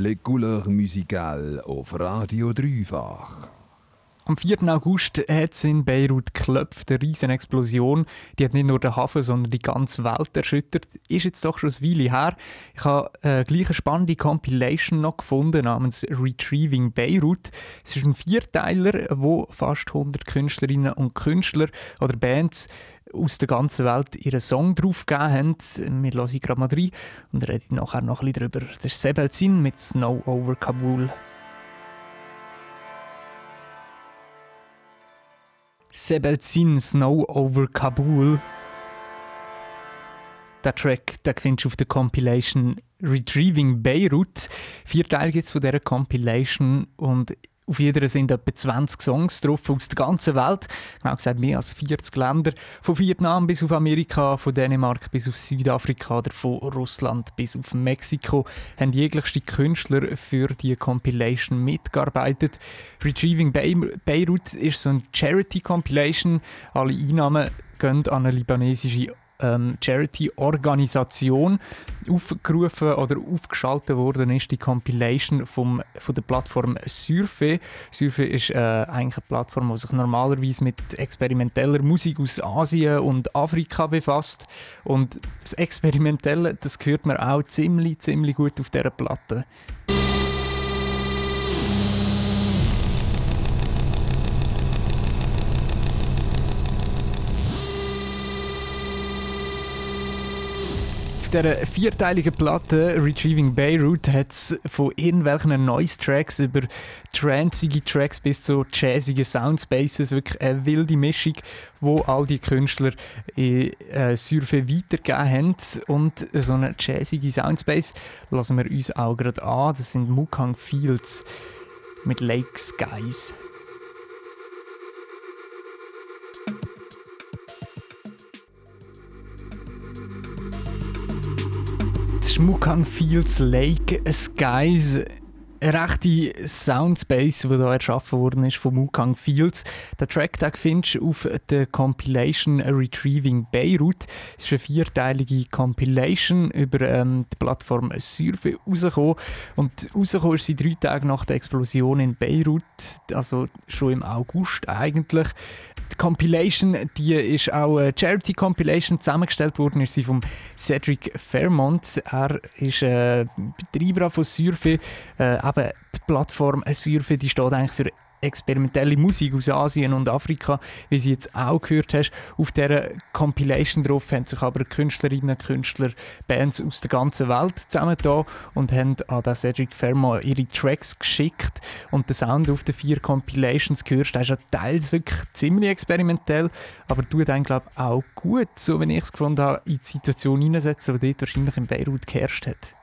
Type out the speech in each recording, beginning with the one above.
Les Couleurs Musicales auf Radio Dreifach. Am 4. August hat es in Beirut geklopft, eine riesen Explosion. Die hat nicht nur den Hafen, sondern die ganze Welt erschüttert. Ist jetzt doch schon ein Weile her. Ich habe äh, gleich eine spannende Compilation noch gefunden namens Retrieving Beirut. Es ist ein Vierteiler, wo fast 100 Künstlerinnen und Künstler oder Bands aus der ganzen Welt ihren Song draufgegeben haben. Wir hören gerade mal rein und reden nachher noch ein bisschen darüber. Das ist Sebel Zin mit Snow over Kabul. Sebelzin Snow over Kabul. Der Track den findest du auf der Compilation Retrieving Beirut. Vier Teile gibt es von dieser Compilation und auf jeder sind etwa 20 Songs drauf aus der ganzen Welt. Genau gesagt mehr als 40 Länder. Von Vietnam bis auf Amerika, von Dänemark bis auf Südafrika oder von Russland bis auf Mexiko haben jeglichste Künstler für die Compilation mitgearbeitet. Retrieving Beirut ist so eine Charity-Compilation. Alle Einnahmen gehen an eine libanesische ähm, Charity-Organisation aufgerufen oder aufgeschaltet worden ist, die Compilation vom, von der Plattform Surfe. Surfe ist äh, eigentlich eine Plattform, die sich normalerweise mit experimenteller Musik aus Asien und Afrika befasst. Und das Experimentelle, das hört man auch ziemlich, ziemlich gut auf dieser Platte. Dieser vierteiligen Platte Retrieving Beirut hat es von irgendwelchen Noise-Tracks über transige Tracks bis zu jazzige Soundspaces wirklich eine wilde Mischung, wo all die Künstler in äh, Surfe weitergegeben haben. Und so eine jazzige Soundspace lassen wir uns auch gerade an. Das sind Mukang Fields mit Lake Skies. Schmuckang Fields Lake Skies eine rechte Soundspace, die hier erschaffen worden ist von Mukang Fields. Den Track den findest du auf der Compilation Retrieving Beirut. Es ist eine vierteilige Compilation über ähm, die Plattform Surfe rausgekommen. Und rausgekommen ist sie drei Tage nach der Explosion in Beirut, also schon im August eigentlich. Compilation, die ist auch eine Charity Compilation zusammengestellt worden, ist sie von Cedric Fairmont. Er ist äh, Betreiber von Surfe. Äh, eben die Plattform Surfe, die steht eigentlich für experimentelle Musik aus Asien und Afrika, wie sie jetzt auch gehört hast. Auf dieser Compilation drauf haben sich aber Künstlerinnen, Künstler, Bands aus der ganzen Welt zusammengetan und haben an den Cedric Fermo ihre Tracks geschickt und der Sound auf den vier Compilations gehört, der ist ja teils wirklich ziemlich experimentell, aber tut dann glaube ich auch gut, so wenn ich es gefunden habe, in die Situation hineinsetzen, die dort wahrscheinlich in Beirut geherrscht hat.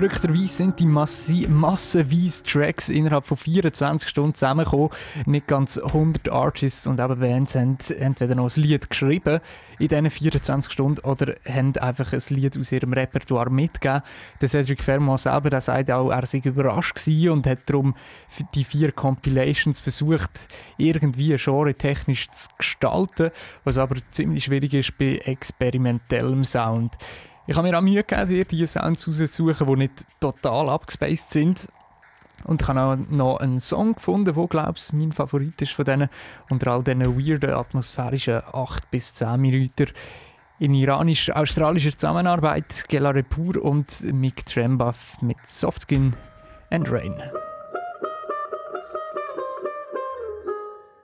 Verrückterweise sind die Massi massenweise Tracks innerhalb von 24 Stunden zusammengekommen. Nicht ganz 100 Artists und eben Bands haben entweder noch ein Lied geschrieben in diesen 24 Stunden oder haben einfach ein Lied aus ihrem Repertoire mitgegeben. Der Cedric Fermont selber der sagt auch, er sei überrascht gewesen und hat darum die vier Compilations versucht, irgendwie genre-technisch zu gestalten, was aber ziemlich schwierig ist bei experimentellem Sound. Ich habe mir auch Mühe gegeben, dir diese Sounds rauszusuchen, die nicht total abgespaced sind. Und ich habe auch noch einen Song gefunden, der, glaube ich, mein Favorit ist von denen, unter all diesen weirden, atmosphärischen 8 bis 10 Minuten in iranisch-australischer Zusammenarbeit, Gela Repur und Mick Trembath mit Softskin and Rain.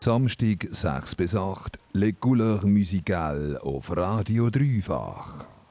Samstag 6 bis 8, Les Couleurs Musicales auf Radio Dreifach.